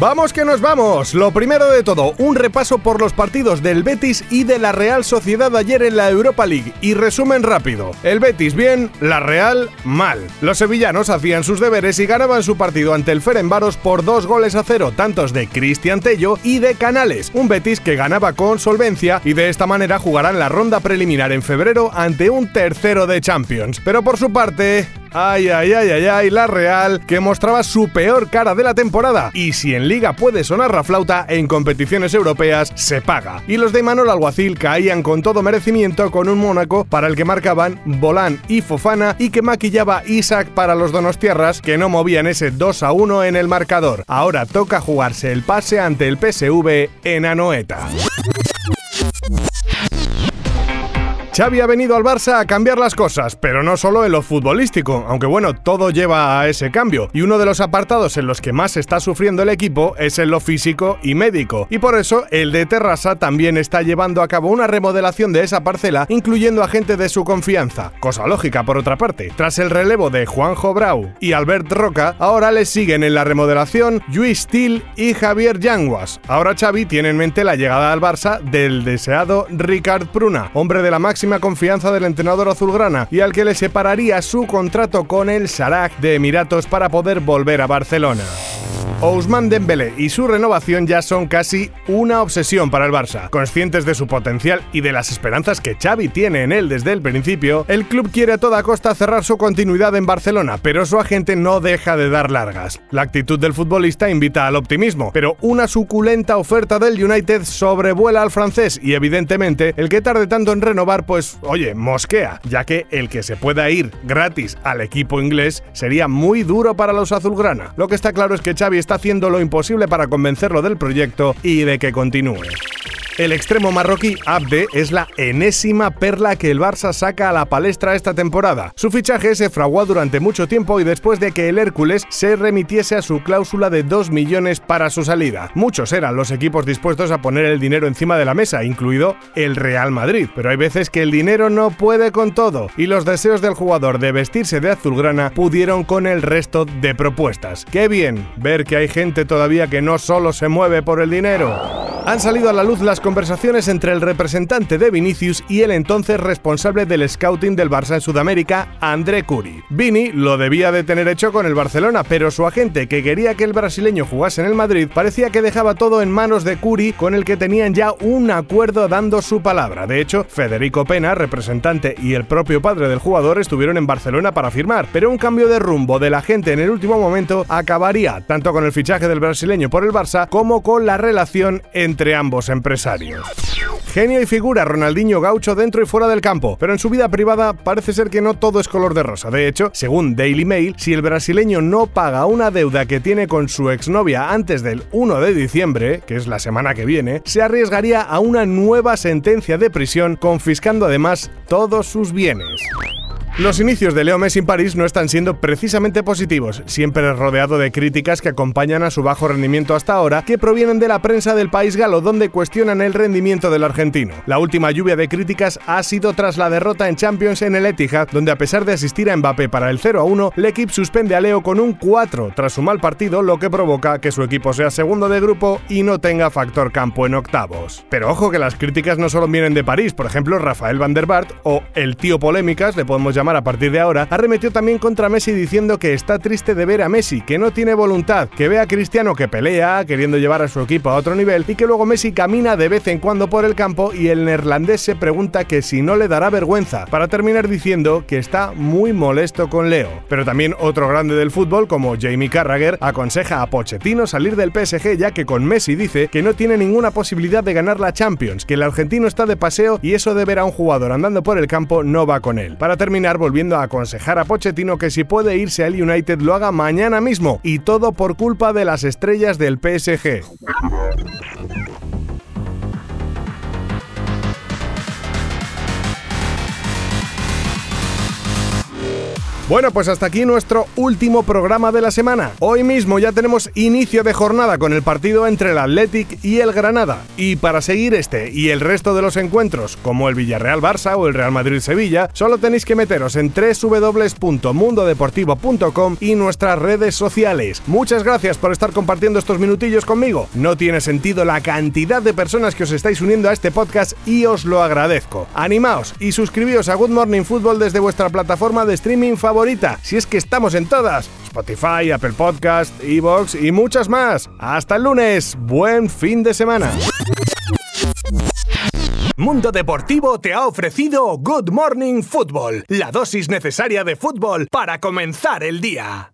Vamos que nos vamos. Lo primero de todo, un repaso por los partidos del Betis y de la Real Sociedad ayer en la Europa League. Y resumen rápido. El Betis bien, la Real mal. Los sevillanos hacían sus deberes y ganaban su partido ante el Ferenbaros por dos goles a cero, tantos de Cristian Tello y de Canales. Un Betis que ganaba con solvencia y de esta manera jugarán la ronda preliminar en febrero ante un tercero de Champions. Pero por su parte, Ay, ay, ay, ay, ay, la Real, que mostraba su peor cara de la temporada. Y si en Liga puede sonar la flauta, en competiciones europeas se paga. Y los de Manuel Alguacil caían con todo merecimiento con un Mónaco para el que marcaban Bolán y Fofana y que maquillaba Isaac para los donostiarras que no movían ese 2 a 1 en el marcador. Ahora toca jugarse el pase ante el PSV en Anoeta. Xavi ha venido al Barça a cambiar las cosas, pero no solo en lo futbolístico, aunque bueno, todo lleva a ese cambio, y uno de los apartados en los que más está sufriendo el equipo es en lo físico y médico, y por eso el de Terrassa también está llevando a cabo una remodelación de esa parcela, incluyendo a gente de su confianza, cosa lógica por otra parte. Tras el relevo de Juanjo Brau y Albert Roca, ahora les siguen en la remodelación Luis Til y Javier Yanguas. Ahora Xavi tiene en mente la llegada al Barça del deseado Ricard Pruna, hombre de la máxima confianza del entrenador azulgrana y al que le separaría su contrato con el Sarak de Emiratos para poder volver a Barcelona. Ousmane Dembélé y su renovación ya son casi una obsesión para el Barça. Conscientes de su potencial y de las esperanzas que Xavi tiene en él desde el principio, el club quiere a toda costa cerrar su continuidad en Barcelona, pero su agente no deja de dar largas. La actitud del futbolista invita al optimismo, pero una suculenta oferta del United sobrevuela al francés y evidentemente el que tarde tanto en renovar pues oye, mosquea, ya que el que se pueda ir gratis al equipo inglés sería muy duro para los azulgrana. Lo que está claro es que Xavi está haciendo lo imposible para convencerlo del proyecto y de que continúe. El extremo marroquí Abde es la enésima perla que el Barça saca a la palestra esta temporada. Su fichaje se fraguó durante mucho tiempo y después de que el Hércules se remitiese a su cláusula de 2 millones para su salida. Muchos eran los equipos dispuestos a poner el dinero encima de la mesa, incluido el Real Madrid. Pero hay veces que el dinero no puede con todo y los deseos del jugador de vestirse de azulgrana pudieron con el resto de propuestas. Qué bien ver que hay gente todavía que no solo se mueve por el dinero. Han salido a la luz las conversaciones entre el representante de Vinicius y el entonces responsable del scouting del Barça en Sudamérica, André Curi. Vini lo debía de tener hecho con el Barcelona, pero su agente, que quería que el brasileño jugase en el Madrid, parecía que dejaba todo en manos de Curi, con el que tenían ya un acuerdo dando su palabra. De hecho, Federico Pena, representante, y el propio padre del jugador estuvieron en Barcelona para firmar, pero un cambio de rumbo del agente en el último momento acabaría tanto con el fichaje del brasileño por el Barça como con la relación entre ambos empresarios. Genio y figura Ronaldinho Gaucho dentro y fuera del campo, pero en su vida privada parece ser que no todo es color de rosa. De hecho, según Daily Mail, si el brasileño no paga una deuda que tiene con su exnovia antes del 1 de diciembre, que es la semana que viene, se arriesgaría a una nueva sentencia de prisión, confiscando además todos sus bienes. Los inicios de Leo Messi en París no están siendo precisamente positivos, siempre rodeado de críticas que acompañan a su bajo rendimiento hasta ahora, que provienen de la prensa del país galo, donde cuestionan el rendimiento del argentino. La última lluvia de críticas ha sido tras la derrota en Champions en el Etihad, donde a pesar de asistir a Mbappé para el 0 a 1, el equipo suspende a Leo con un 4 tras su mal partido, lo que provoca que su equipo sea segundo de grupo y no tenga factor campo en octavos. Pero ojo que las críticas no solo vienen de París, por ejemplo, Rafael van der Bart o el tío polémicas, le podemos llamar a partir de ahora, arremetió también contra Messi diciendo que está triste de ver a Messi, que no tiene voluntad, que ve a Cristiano que pelea, queriendo llevar a su equipo a otro nivel, y que luego Messi camina de vez en cuando por el campo y el neerlandés se pregunta que si no le dará vergüenza, para terminar diciendo que está muy molesto con Leo. Pero también otro grande del fútbol, como Jamie Carragher, aconseja a Pochettino salir del PSG ya que con Messi dice que no tiene ninguna posibilidad de ganar la Champions, que el argentino está de paseo y eso de ver a un jugador andando por el campo no va con él. Para terminar, volviendo a aconsejar a Pochettino que si puede irse al United lo haga mañana mismo, y todo por culpa de las estrellas del PSG. Bueno, pues hasta aquí nuestro último programa de la semana. Hoy mismo ya tenemos inicio de jornada con el partido entre el Athletic y el Granada. Y para seguir este y el resto de los encuentros, como el Villarreal Barça o el Real Madrid Sevilla, solo tenéis que meteros en www.mundodeportivo.com y nuestras redes sociales. Muchas gracias por estar compartiendo estos minutillos conmigo. No tiene sentido la cantidad de personas que os estáis uniendo a este podcast y os lo agradezco. Animaos y suscribíos a Good Morning Football desde vuestra plataforma de streaming si es que estamos en todas. Spotify, Apple Podcast, Evox y muchas más. Hasta el lunes. Buen fin de semana. Mundo Deportivo te ha ofrecido Good Morning Football, la dosis necesaria de fútbol para comenzar el día.